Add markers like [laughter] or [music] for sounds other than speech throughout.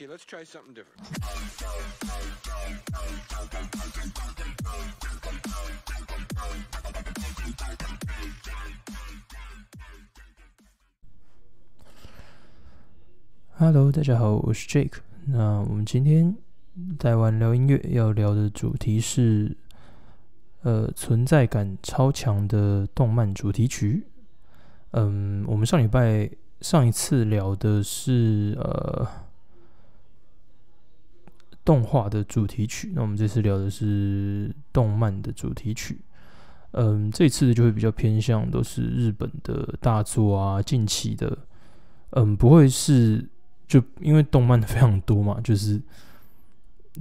Okay, let's try something different. Hello，大家好，我是 Jake。那我们今天在玩聊音乐，要聊的主题是呃存在感超强的动漫主题曲。嗯，我们上礼拜上一次聊的是呃动画的主题曲，那我们这次聊的是动漫的主题曲。嗯，这次就会比较偏向都是日本的大作啊，近期的，嗯，不会是就因为动漫非常多嘛，就是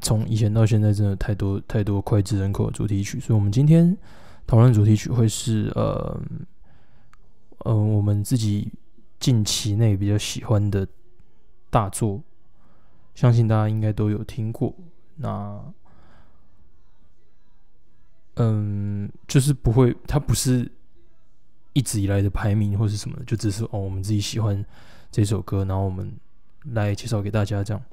从以前到现在真的太多太多脍炙人口的主题曲，所以我们今天讨论主题曲会是呃。嗯，我们自己近期内比较喜欢的大作，相信大家应该都有听过。那，嗯，就是不会，它不是一直以来的排名或是什么，就只是哦，我们自己喜欢这首歌，然后我们来介绍给大家。这样，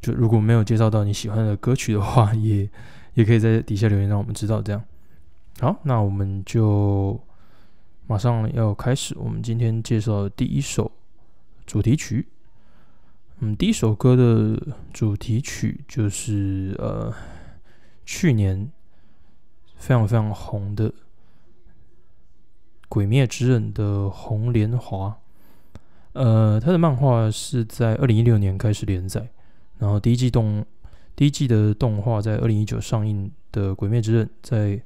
就如果没有介绍到你喜欢的歌曲的话，也也可以在底下留言让我们知道。这样，好，那我们就。马上要开始，我们今天介绍的第一首主题曲。嗯，第一首歌的主题曲就是呃，去年非常非常红的《鬼灭之刃》的红莲华。呃，他的漫画是在二零一六年开始连载，然后第一季动第一季的动画在二零一九上映的《鬼灭之刃》在。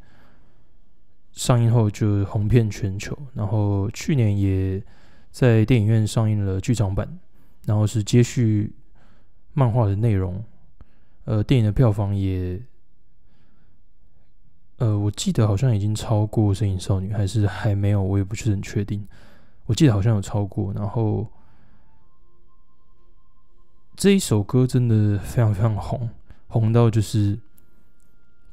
上映后就红遍全球，然后去年也在电影院上映了剧场版，然后是接续漫画的内容。呃，电影的票房也，呃，我记得好像已经超过《神隐少女》，还是还没有，我也不是很确定。我记得好像有超过。然后这一首歌真的非常非常红，红到就是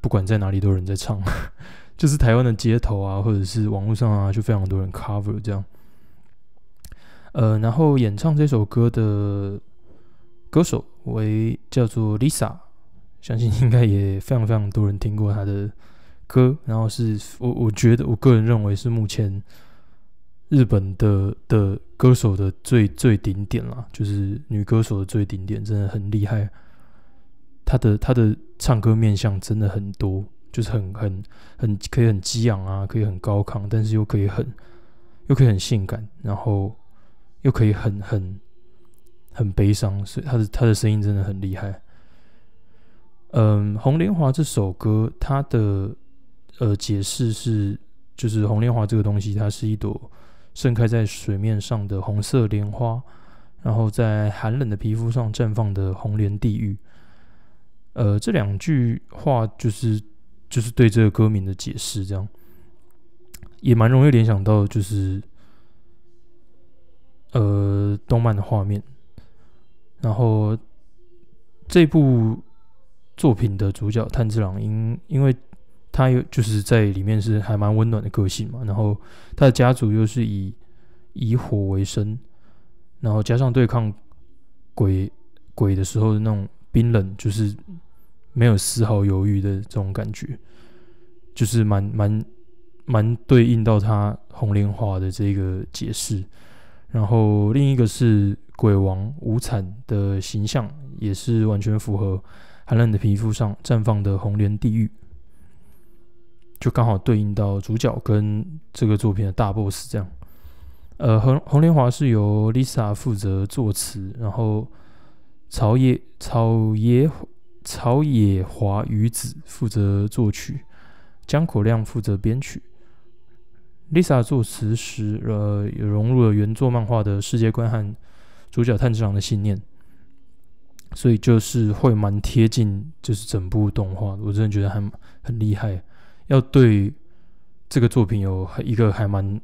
不管在哪里都有人在唱。[laughs] 就是台湾的街头啊，或者是网络上啊，就非常多人 cover 这样。呃，然后演唱这首歌的歌手为叫做 Lisa，相信应该也非常非常多人听过她的歌。然后是我我觉得我个人认为是目前日本的的歌手的最最顶点了，就是女歌手的最顶点，真的很厉害。她的她的唱歌面相真的很多。就是很很很可以很激昂啊，可以很高亢，但是又可以很又可以很性感，然后又可以很很很悲伤，所以他的他的声音真的很厉害。嗯，《红莲华》这首歌，它的呃解释是，就是红莲华这个东西，它是一朵盛开在水面上的红色莲花，然后在寒冷的皮肤上绽放的红莲地狱。呃，这两句话就是。就是对这个歌名的解释，这样也蛮容易联想到，就是呃动漫的画面。然后这部作品的主角炭治郎，因因为他有就是在里面是还蛮温暖的个性嘛，然后他的家族又是以以火为生，然后加上对抗鬼鬼的时候的那种冰冷，就是。没有丝毫犹豫的这种感觉，就是蛮蛮蛮对应到他红莲华的这个解释。然后另一个是鬼王无惨的形象，也是完全符合寒冷的皮肤上绽放的红莲地狱，就刚好对应到主角跟这个作品的大 boss 这样。呃，红红莲华是由 Lisa 负责作词，然后草野草野。草野华与子负责作曲，江口亮负责编曲。Lisa 作词时，呃，也融入了原作漫画的世界观和主角炭治郎的信念，所以就是会蛮贴近，就是整部动画。我真的觉得还很厉害，要对这个作品有一个还蛮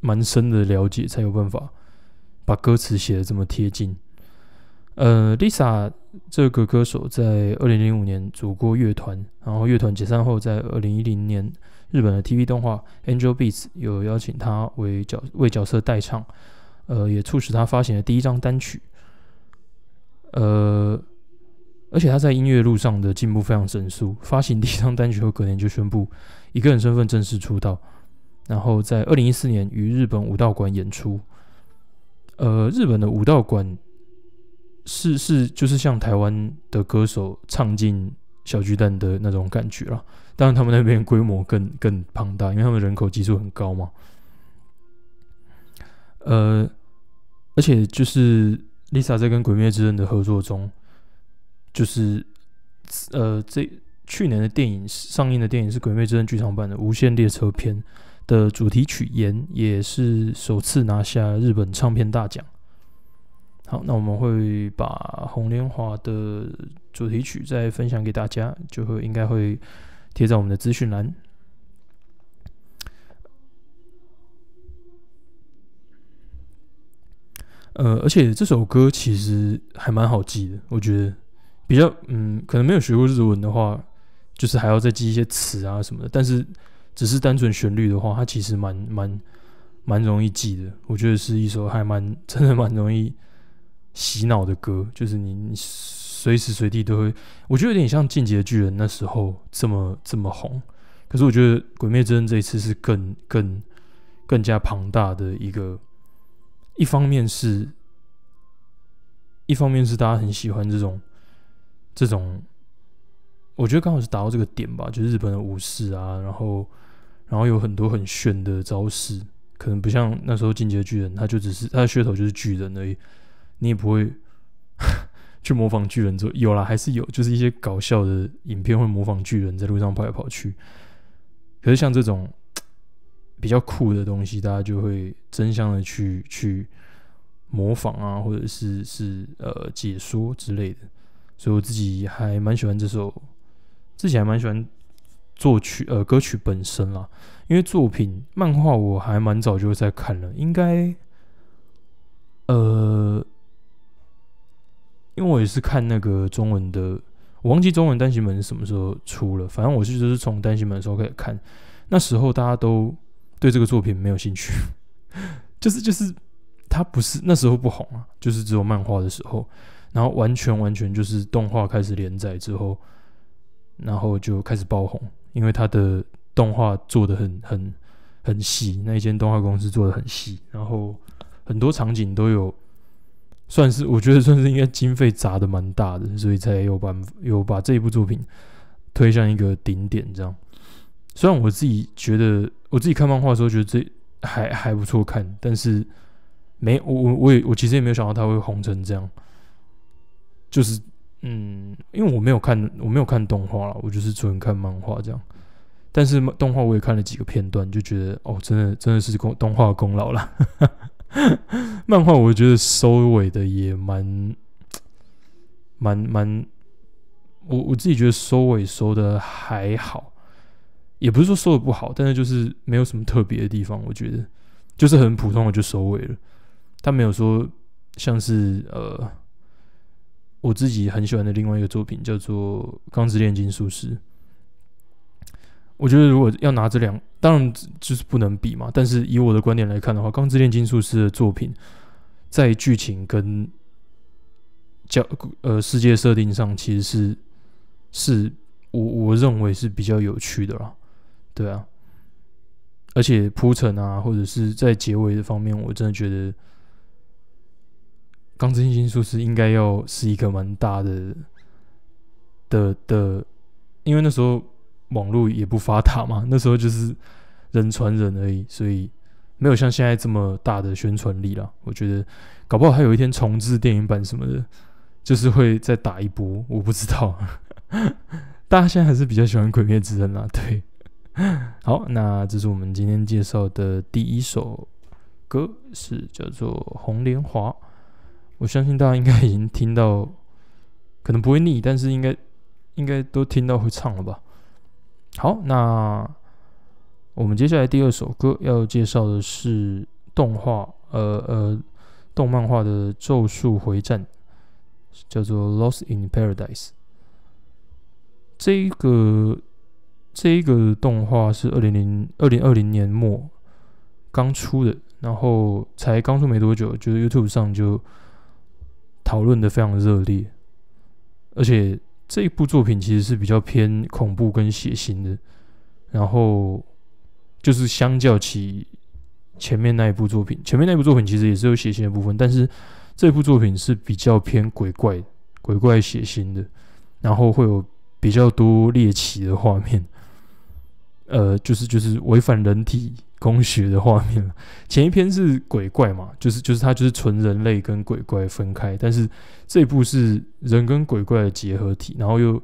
蛮深的了解，才有办法把歌词写的这么贴近。呃，Lisa 这个歌手在二零零五年组过乐团，然后乐团解散后，在二零一零年日本的 TV 动画《Angel Beats》有邀请他为角为角色代唱，呃，也促使他发行了第一张单曲。呃，而且他在音乐路上的进步非常神速，发行第一张单曲后，隔年就宣布以个人身份正式出道，然后在二零一四年于日本武道馆演出。呃，日本的武道馆是是就是像台湾的歌手唱进小巨蛋的那种感觉了，当然他们那边规模更更庞大，因为他们人口基数很高嘛。呃，而且就是 Lisa 在跟《鬼灭之刃》的合作中，就是呃这去年的电影上映的电影是《鬼灭之刃》剧场版的《无限列车篇》。的主题曲《盐》也是首次拿下日本唱片大奖。好，那我们会把《红莲华》的主题曲再分享给大家，就会应该会贴在我们的资讯栏。呃，而且这首歌其实还蛮好记的，我觉得比较嗯，可能没有学过日文的话，就是还要再记一些词啊什么的，但是。只是单纯旋律的话，它其实蛮蛮蛮容易记的。我觉得是一首还蛮真的蛮容易洗脑的歌，就是你你随时随地都会。我觉得有点像《进击的巨人》那时候这么这么红。可是我觉得《鬼灭之刃》这一次是更更更加庞大的一个。一方面是，一方面是大家很喜欢这种这种。我觉得刚好是达到这个点吧，就日本的武士啊，然后，然后有很多很炫的招式，可能不像那时候进阶巨人，他就只是他的噱头就是巨人而已，你也不会去模仿巨人。做有啦，还是有，就是一些搞笑的影片会模仿巨人在路上跑来跑去。可是像这种 [tsk] 比较酷的东西，大家就会争相的去去模仿啊，或者是是呃解说之类的。所以我自己还蛮喜欢这首。自己还蛮喜欢作曲呃歌曲本身啦，因为作品漫画我还蛮早就在看了，应该呃，因为我也是看那个中文的，我忘记中文单行本是什么时候出了，反正我是就是从单行本的时候开始看，那时候大家都对这个作品没有兴趣，[laughs] 就是就是它不是那时候不红啊，就是只有漫画的时候，然后完全完全就是动画开始连载之后。然后就开始爆红，因为他的动画做的很很很细，那一间动画公司做的很细，然后很多场景都有，算是我觉得算是应该经费砸的蛮大的，所以才有把有把这一部作品推向一个顶点。这样，虽然我自己觉得我自己看漫画的时候觉得这还还不错看，但是没我我我也我其实也没有想到它会红成这样，就是。嗯，因为我没有看，我没有看动画了，我就是纯看漫画这样。但是动画我也看了几个片段，就觉得哦，真的真的是功动画功劳了。[laughs] 漫画我觉得收尾的也蛮蛮蛮，我我自己觉得收尾收的还好，也不是说收的不好，但是就是没有什么特别的地方，我觉得就是很普通的就收尾了。他没有说像是呃。我自己很喜欢的另外一个作品叫做《钢之炼金术师》，我觉得如果要拿这两，当然就是不能比嘛。但是以我的观点来看的话，《钢之炼金术师》的作品在剧情跟教呃世界设定上，其实是是我我认为是比较有趣的啦。对啊，而且铺陈啊，或者是在结尾的方面，我真的觉得。钢之炼金术师应该要是一个蛮大的的的，因为那时候网络也不发达嘛，[laughs] 那时候就是人传人而已，所以没有像现在这么大的宣传力了。我觉得搞不好还有一天重置电影版什么的，就是会再打一波，我不知道。[laughs] 大家现在还是比较喜欢《鬼灭之刃》啦，对。[laughs] 好，那这是我们今天介绍的第一首歌，是叫做《红莲华》。我相信大家应该已经听到，可能不会腻，但是应该应该都听到会唱了吧。好，那我们接下来第二首歌要介绍的是动画，呃呃，动漫画的《咒术回战》，叫做《Lost in Paradise》。这一个这一个动画是二零零二零二零年末刚出的，然后才刚出没多久，就是 YouTube 上就。讨论的非常热烈，而且这一部作品其实是比较偏恐怖跟血腥的，然后就是相较起前面那一部作品，前面那一部作品其实也是有血腥的部分，但是这部作品是比较偏鬼怪、鬼怪血腥的，然后会有比较多猎奇的画面，呃，就是就是违反人体。工学的画面了。前一篇是鬼怪嘛，就是就是它就是纯人类跟鬼怪分开，但是这一部是人跟鬼怪的结合体，然后又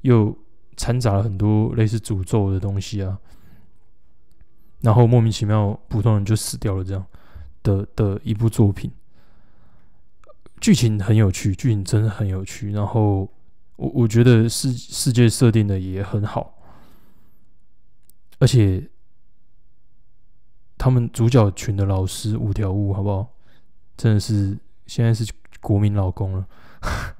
又掺杂了很多类似诅咒的东西啊，然后莫名其妙普通人就死掉了这样的的一部作品，剧情很有趣，剧情真的很有趣，然后我我觉得世世界设定的也很好，而且。他们主角群的老师五条悟，好不好？真的是现在是国民老公了，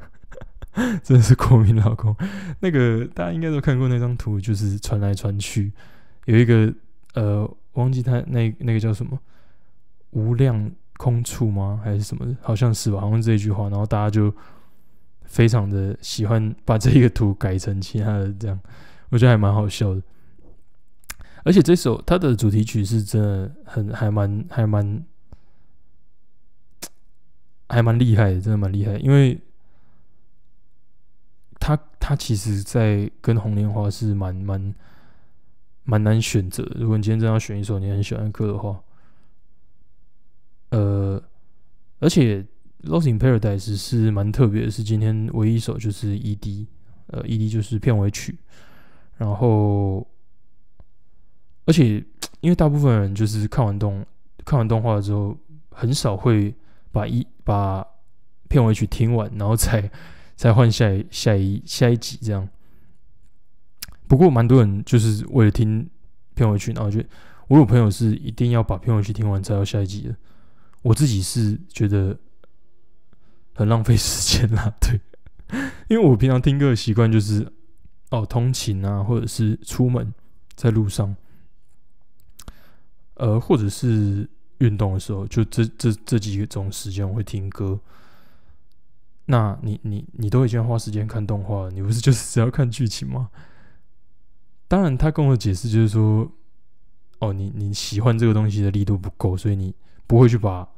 [laughs] 真的是国民老公。那个大家应该都看过那张图，就是传来传去，有一个呃，忘记他那那个叫什么无量空处吗？还是什么？好像是吧，好像这一句话。然后大家就非常的喜欢把这一个图改成其他的这样，我觉得还蛮好笑的。而且这首它的主题曲是真的很还蛮还蛮还蛮厉害的，真的蛮厉害。因为它它其实，在跟红莲花是蛮蛮蛮难选择。如果你今天真要选一首你很喜欢的歌的话，呃，而且《Lost in Paradise》是蛮特别的，是今天唯一一首就是 ED，呃，ED 就是片尾曲，然后。而且，因为大部分人就是看完动看完动画之后，很少会把一把片尾曲听完，然后才才换下一下一下一集这样。不过，蛮多人就是为了听片尾曲，然后就我有朋友是一定要把片尾曲听完才要下一集的。我自己是觉得很浪费时间啦，[laughs] 对，因为我平常听歌的习惯就是哦，通勤啊，或者是出门在路上。呃，或者是运动的时候，就这这这几种时间我会听歌。那你你你都已经花时间看动画，你不是就是只要看剧情吗？当然，他跟我解释就是说，哦，你你喜欢这个东西的力度不够，所以你不会去把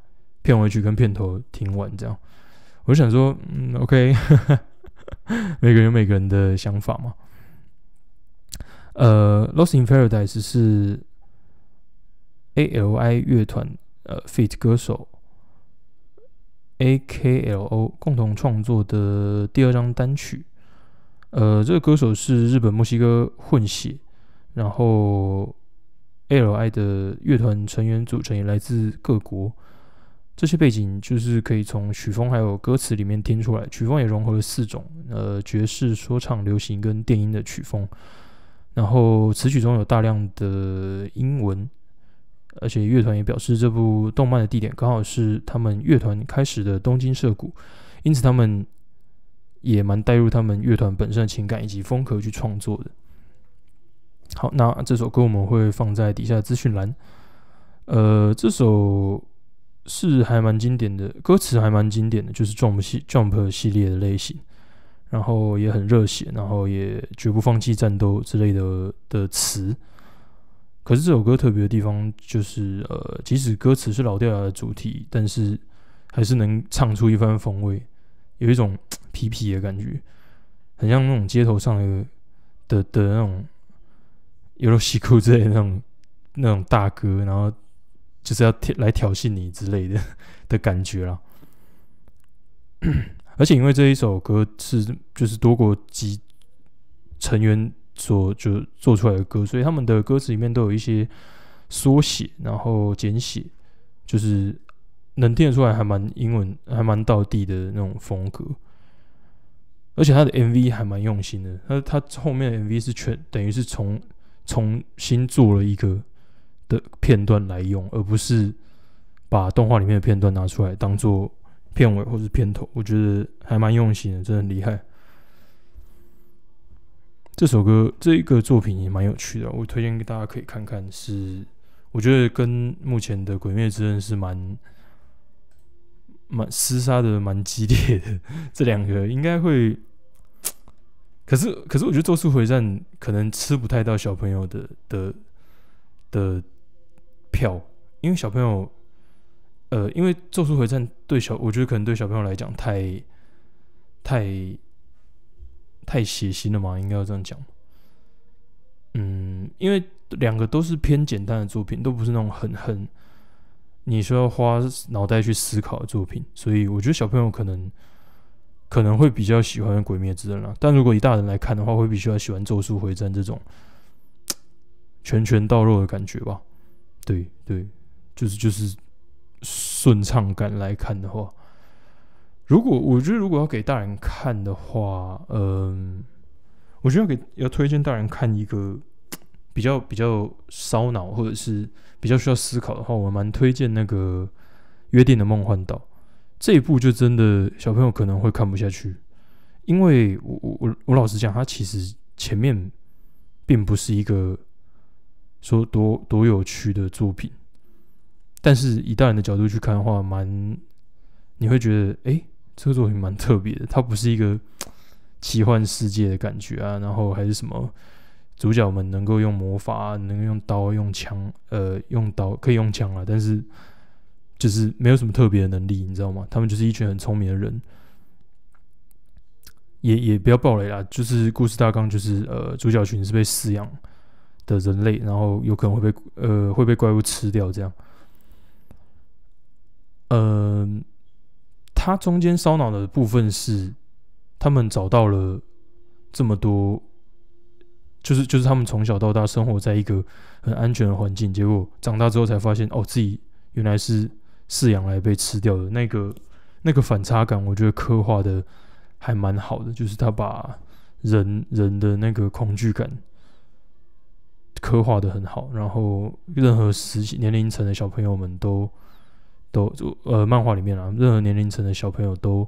片尾曲跟片头听完。这样，我就想说，嗯，OK，[laughs] 每个人有每个人的想法嘛。呃，《Lost in Paradise》是。A.L.I 乐团呃，feat 歌手 A.K.L.O 共同创作的第二张单曲。呃，这个歌手是日本墨西哥混血，然后 A.L.I 的乐团成员组成也来自各国。这些背景就是可以从曲风还有歌词里面听出来。曲风也融合了四种呃爵士、说唱、流行跟电音的曲风。然后词曲中有大量的英文。而且乐团也表示，这部动漫的地点刚好是他们乐团开始的东京涩谷，因此他们也蛮带入他们乐团本身的情感以及风格去创作的。好，那这首歌我们会放在底下资讯栏。呃，这首是还蛮经典的，歌词还蛮经典的，就是 Jump 系 Jump 系列的类型，然后也很热血，然后也绝不放弃战斗之类的的词。可是这首歌特别的地方就是，呃，即使歌词是老掉牙的主题，但是还是能唱出一番风味，有一种痞痞的感觉，很像那种街头上的的的那种有了西裤之类的那种那种大哥，然后就是要来挑衅你之类的 [laughs] 的感觉啦。而且因为这一首歌是就是多国籍成员。所就做出来的歌，所以他们的歌词里面都有一些缩写，然后简写，就是能听得出来还蛮英文，还蛮到地的那种风格。而且他的 MV 还蛮用心的，他他后面的 MV 是全等于是重重新做了一个的片段来用，而不是把动画里面的片段拿出来当做片尾或是片头。我觉得还蛮用心的，真的很厉害。这首歌这一个作品也蛮有趣的，我推荐给大家可以看看。是我觉得跟目前的《鬼灭之刃》是蛮蛮厮杀的蛮激烈的，这两个应该会。可是，可是我觉得《咒术回战》可能吃不太到小朋友的的的票，因为小朋友，呃，因为《咒术回战》对小，我觉得可能对小朋友来讲太太太血腥了嘛，应该要这样讲。嗯，因为两个都是偏简单的作品，都不是那种很很你需要花脑袋去思考的作品，所以我觉得小朋友可能。可能会比较喜欢《鬼灭之刃》啦，但如果以大人来看的话，会比较喜欢《咒术回战》这种拳拳到肉的感觉吧。对对，就是就是顺畅感来看的话，如果我觉得如果要给大人看的话，嗯，我觉得要给要推荐大人看一个 [tsk] 比较比较烧脑或者是比较需要思考的话，我蛮推荐那个《约定的梦幻岛》。这一部就真的小朋友可能会看不下去，因为我我我老实讲，它其实前面并不是一个说多多有趣的作品，但是以大人的角度去看的话，蛮你会觉得，哎，这个作品蛮特别的。它不是一个 [tsk] 奇幻世界的感觉啊，然后还是什么主角们能够用魔法，能够用刀、用枪，呃，用刀可以用枪啊，但是。就是没有什么特别的能力，你知道吗？他们就是一群很聪明的人，也也不要暴雷啦。就是故事大纲就是，呃，主角群是被饲养的人类，然后有可能会被呃会被怪物吃掉这样。嗯，它中间烧脑的部分是，他们找到了这么多，就是就是他们从小到大生活在一个很安全的环境，结果长大之后才发现，哦，自己原来是。饲养来被吃掉的那个那个反差感，我觉得刻画的还蛮好的，就是他把人人的那个恐惧感刻画的很好，然后任何时年龄层的小朋友们都都就呃漫画里面啊，任何年龄层的小朋友都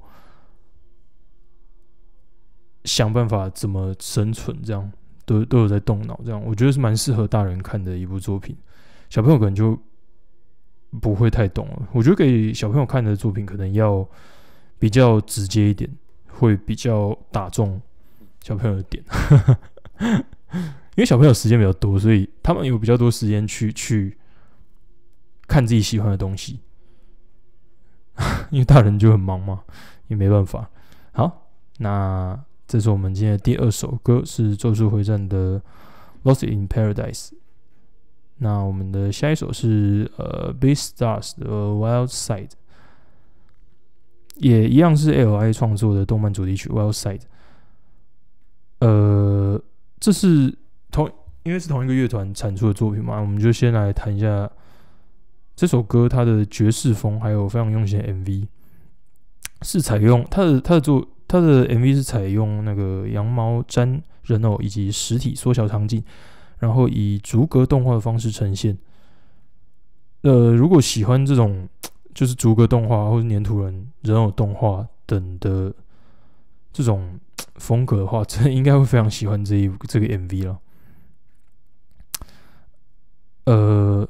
想办法怎么生存，这样都都有在动脑，这样我觉得是蛮适合大人看的一部作品，小朋友可能就。不会太懂了，我觉得给小朋友看的作品可能要比较直接一点，会比较打中小朋友的点。[laughs] 因为小朋友时间比较多，所以他们有比较多时间去去看自己喜欢的东西。[laughs] 因为大人就很忙嘛，也没办法。好，那这是我们今天的第二首歌，是《咒术回战》的《Lost in Paradise》。那我们的下一首是呃 b e a s t Stars 的 Wild Side，也一样是 L.I 创作的动漫主题曲 Wild Side。呃，这是同因为是同一个乐团产出的作品嘛，我们就先来谈一下这首歌它的爵士风，还有非常用心的 MV，是采用它的它的作它的 MV 是采用那个羊毛毡人偶以及实体缩小场景。然后以逐格动画的方式呈现。呃，如果喜欢这种就是逐格动画或者粘土人人偶动画等的这种风格的话，真的应该会非常喜欢这一这个 MV 了。呃，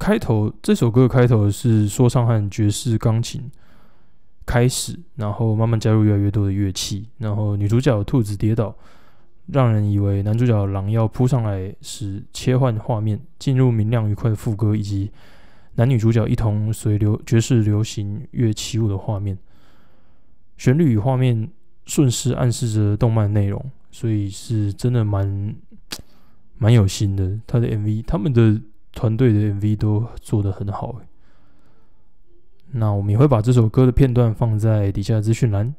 开头这首歌的开头是说唱和爵士钢琴开始，然后慢慢加入越来越多的乐器，然后女主角兔子跌倒。让人以为男主角狼要扑上来，时切换画面进入明亮愉快的副歌，以及男女主角一同随流爵士流行乐起舞的画面。旋律与画面顺势暗示着动漫内容，所以是真的蛮蛮有心的。他的 MV，他们的团队的 MV 都做得很好。那我们也会把这首歌的片段放在底下资讯栏。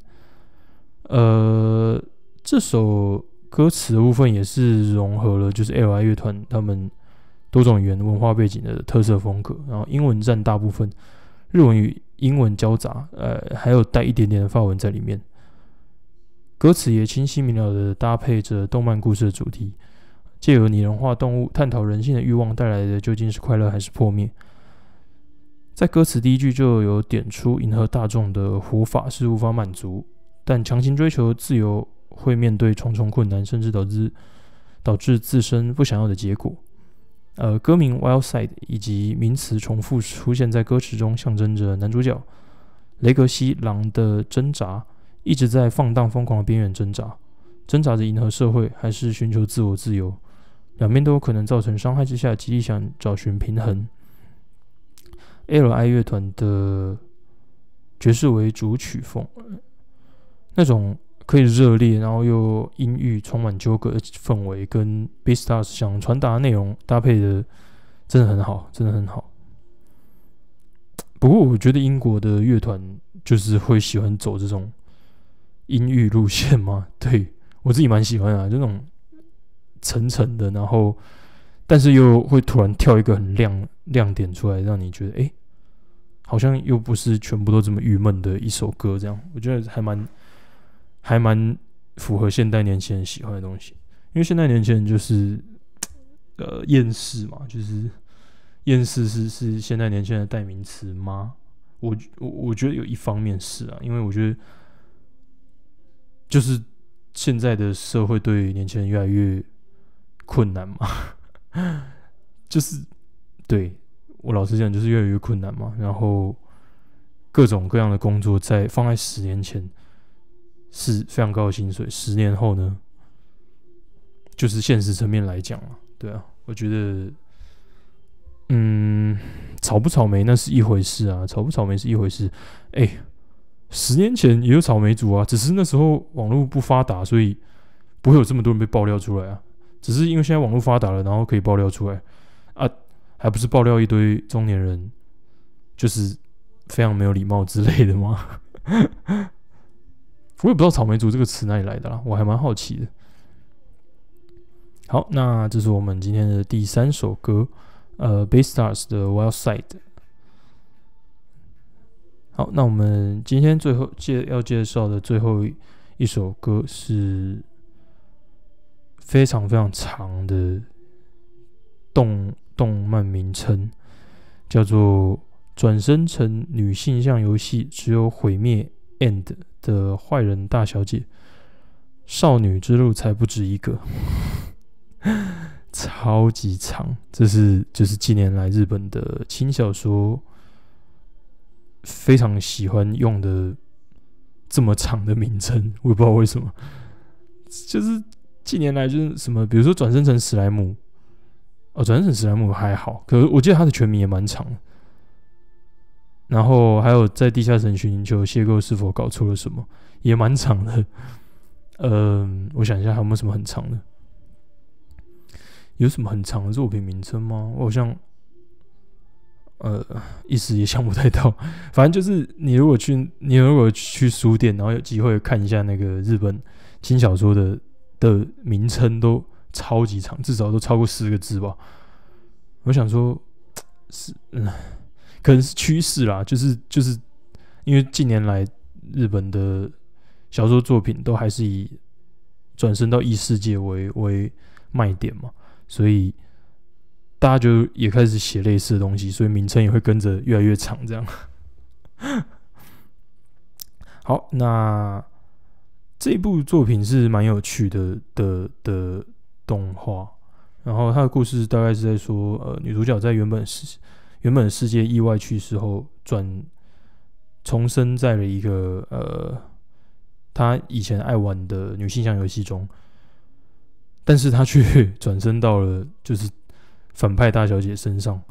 呃，这首。歌词的部分也是融合了，就是 L.I 乐团他们多种语言文化背景的特色风格，然后英文占大部分，日文与英文交杂，呃，还有带一点点的法文在里面。歌词也清晰明了的搭配着动漫故事的主题，借由拟人化动物探讨人性的欲望带来的究竟是快乐还是破灭。在歌词第一句就有点出迎合大众的活法是无法满足，但强行追求自由。会面对重重困难，甚至导致导致自身不想要的结果。呃，歌名《Wild Side》以及名词重复出现在歌词中，象征着男主角雷格西·狼的挣扎，一直在放荡疯狂的边缘挣扎，挣扎着迎合社会，还是寻求自我自由，两边都有可能造成伤害之下，极力想找寻平衡。L.I 乐团的爵士为主曲风，那种。可以热烈，然后又阴郁、充满纠葛氛围，跟 B Stars 想传达的内容搭配的真的很好，真的很好。不过我觉得英国的乐团就是会喜欢走这种阴郁路线吗，对我自己蛮喜欢啊，这种沉沉的，然后但是又会突然跳一个很亮亮点出来，让你觉得哎，好像又不是全部都这么郁闷的一首歌，这样我觉得还蛮。还蛮符合现代年轻人喜欢的东西，因为现代年轻人就是呃厌世嘛，就是厌世是是现代年轻人的代名词吗？我我我觉得有一方面是啊，因为我觉得就是现在的社会对年轻人越来越困难嘛，[laughs] 就是对我老实讲就是越来越困难嘛，然后各种各样的工作在放在十年前。是非常高的薪水，十年后呢，就是现实层面来讲啊，对啊，我觉得，嗯，草不草莓那是一回事啊，草不草莓是一回事，哎，十年前也有草莓族啊，只是那时候网络不发达，所以不会有这么多人被爆料出来啊，只是因为现在网络发达了，然后可以爆料出来啊，还不是爆料一堆中年人，就是非常没有礼貌之类的吗？[laughs] 我也不知道“草莓族”这个词哪里来的啦，我还蛮好奇的。好，那这是我们今天的第三首歌，呃 b a s Stars 的《Wild Side》。好，那我们今天最后介要介绍的最后一首歌是非常非常长的动动漫名称，叫做《转生成女性向游戏只有毁灭》。end 的坏人大小姐，少女之路才不止一个，[laughs] 超级长。这是就是近年来日本的轻小说非常喜欢用的这么长的名称，我也不知道为什么。[laughs] 就是近年来就是什么，比如说转生成史莱姆，哦，转生成史莱姆还好，可是我记得它的全名也蛮长的。然后还有在地下城寻求邂逅是否搞错了什么，也蛮长的。[laughs] 嗯，我想一下，还有没有什么很长的？有什么很长的作品名称吗？我好像，呃，一时也想不太到。[laughs] 反正就是你如果去，你如果去书店，然后有机会看一下那个日本轻小说的的名称，都超级长，至少都超过十个字吧。我想说，[tsk] 是嗯。可能是趋势啦，就是就是因为近年来日本的小说作品都还是以转身到异世界为为卖点嘛，所以大家就也开始写类似的东西，所以名称也会跟着越来越长。这样，[laughs] 好，那这部作品是蛮有趣的的的动画，然后它的故事大概是在说，呃，女主角在原本是。原本世界意外去世后，转重生在了一个呃，她以前爱玩的女性向游戏中，但是她却转身到了就是反派大小姐身上，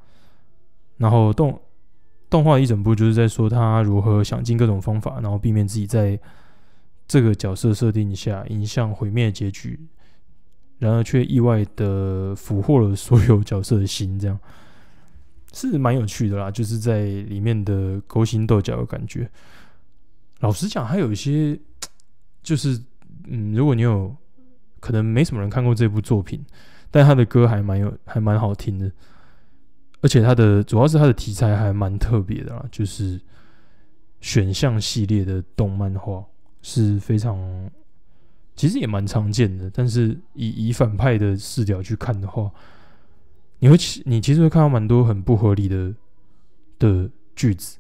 然后动动画一整部就是在说她如何想尽各种方法，然后避免自己在这个角色设定下影响毁灭结局，然而却意外的俘获了所有角色的心，这样。是蛮有趣的啦，就是在里面的勾心斗角的感觉。老实讲，还有一些，就是嗯，如果你有可能没什么人看过这部作品，但他的歌还蛮有，还蛮好听的。而且他的主要是他的题材还蛮特别的啦，就是选项系列的动漫画是非常，其实也蛮常见的。但是以以反派的视角去看的话。你会其你其实会看到蛮多很不合理的的句子，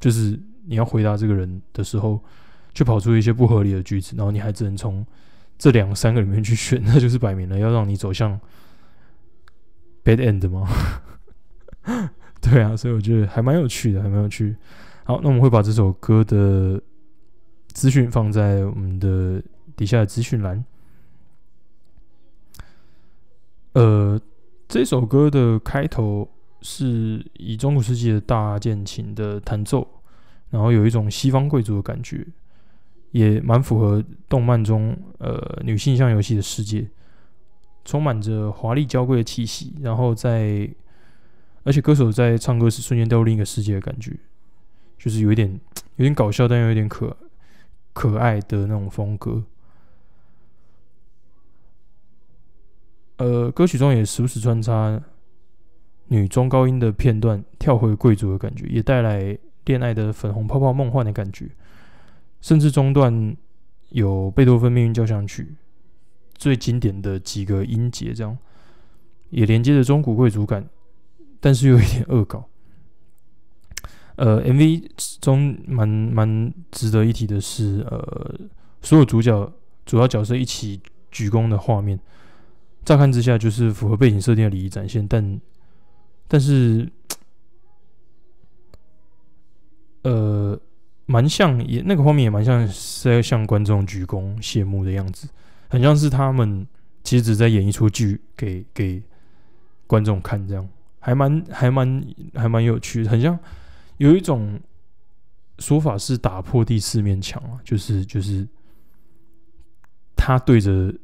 就是你要回答这个人的时候，就跑出一些不合理的句子，然后你还只能从这两三个里面去选，那就是摆明了要让你走向 bad end 吗？[laughs] 对啊，所以我觉得还蛮有趣的，还蛮有趣。好，那我们会把这首歌的资讯放在我们的底下的资讯栏。呃，这首歌的开头是以中古世纪的大键琴的弹奏，然后有一种西方贵族的感觉，也蛮符合动漫中呃女性向游戏的世界，充满着华丽娇贵的气息，然后在而且歌手在唱歌时瞬间掉入另一个世界的感觉，就是有一点有点搞笑，但又有点可爱可爱的那种风格。呃，歌曲中也时不时穿插女中高音的片段，跳回贵族的感觉，也带来恋爱的粉红泡泡梦幻的感觉。甚至中段有贝多芬命运交响曲最经典的几个音节，这样也连接着中古贵族感，但是又有一点恶搞。呃，MV 中蛮蛮值得一提的是，呃，所有主角主要角色一起鞠躬的画面。乍看之下就是符合背景设定的礼仪展现，但但是，呃，蛮像也那个画面也蛮像是在向观众鞠躬谢幕的样子，很像是他们其实只在演一出剧给给观众看，这样还蛮还蛮还蛮有趣，很像有一种说法是打破第四面墙啊，就是就是他对着。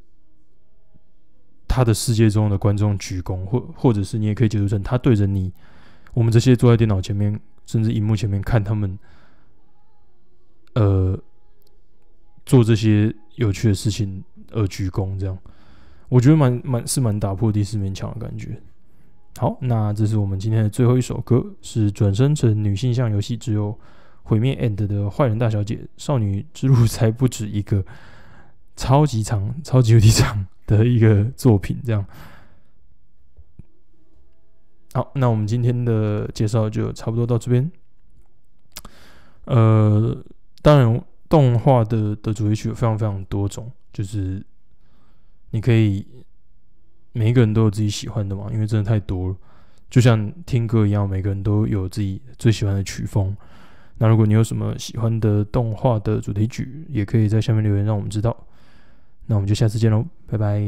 他的世界中的观众鞠躬，或或者是你也可以解读成他对着你，我们这些坐在电脑前面，甚至荧幕前面看他们，呃，做这些有趣的事情而鞠躬，这样，我觉得蛮蛮是蛮打破第四面墙的感觉。好，那这是我们今天的最后一首歌，是转生成女性向游戏只有毁灭 end 的坏人大小姐，少女之路才不止一个，超级长，超级无敌长。的一个作品，这样。好，那我们今天的介绍就差不多到这边。呃，当然，动画的的主题曲有非常非常多种，就是你可以每一个人都有自己喜欢的嘛，因为真的太多了，就像听歌一样，每个人都有自己最喜欢的曲风。那如果你有什么喜欢的动画的主题曲，也可以在下面留言让我们知道。那我们就下次见喽，拜拜。